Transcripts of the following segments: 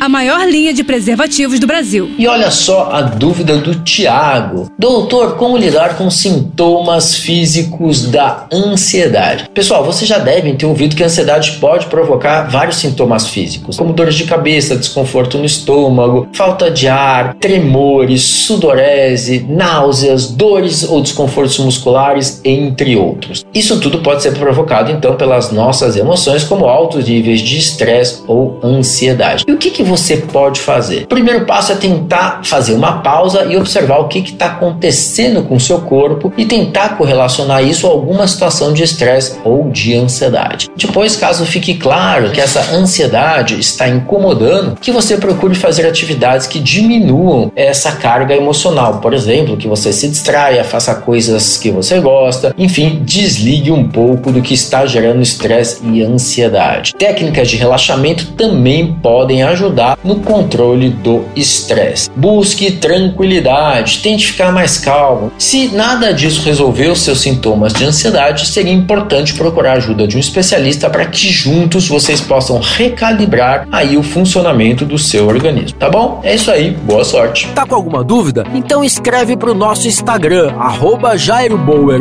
a maior linha de preservativos do Brasil. E olha só a dúvida do Tiago. Doutor, como lidar com sintomas físicos da ansiedade? Pessoal, vocês já devem ter ouvido que a ansiedade pode provocar vários sintomas físicos, como dores de cabeça, desconforto no estômago, falta de ar, tremores, sudorese, náuseas, dores ou desconfortos musculares, entre outros. Isso tudo pode ser provocado então pelas nossas emoções, como altos níveis de estresse ou ansiedade. E o que, que você pode fazer? O primeiro passo é tentar fazer uma pausa e observar o que está acontecendo com o seu corpo e tentar correlacionar isso a alguma situação de estresse ou de ansiedade. Depois, caso fique claro que essa ansiedade está incomodando, que você procure fazer atividades que diminuam essa carga emocional. Por exemplo, que você se distraia, faça coisas que você gosta, enfim, desligue um pouco do que está gerando estresse e ansiedade. Técnicas de relaxamento também podem ajudar ajudar no controle do estresse. Busque tranquilidade, tente ficar mais calmo. Se nada disso resolver os seus sintomas de ansiedade, seria importante procurar ajuda de um especialista para que juntos vocês possam recalibrar aí o funcionamento do seu organismo, tá bom? É isso aí, boa sorte. Tá com alguma dúvida? Então escreve para o nosso Instagram, arroba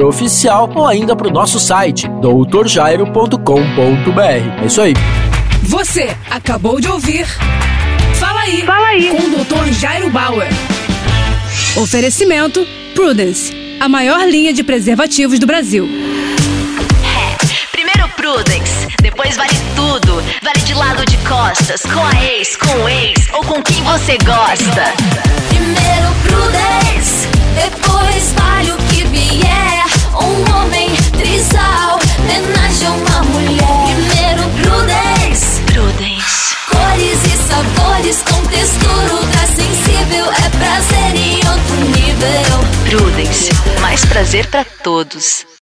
Oficial, ou ainda para o nosso site, doutorjairo.com.br. É isso aí. Você acabou de ouvir Fala aí. Fala aí. Com o Dr. Jairo Bauer. Oferecimento Prudence, a maior linha de preservativos do Brasil. É, primeiro Prudence, depois vale tudo. Vale de lado de costas, com a ex, com o ex ou com quem você gosta. Primeiro Prudence, textura ultra sensível. É prazer em outro nível. Prudence, mais prazer para todos.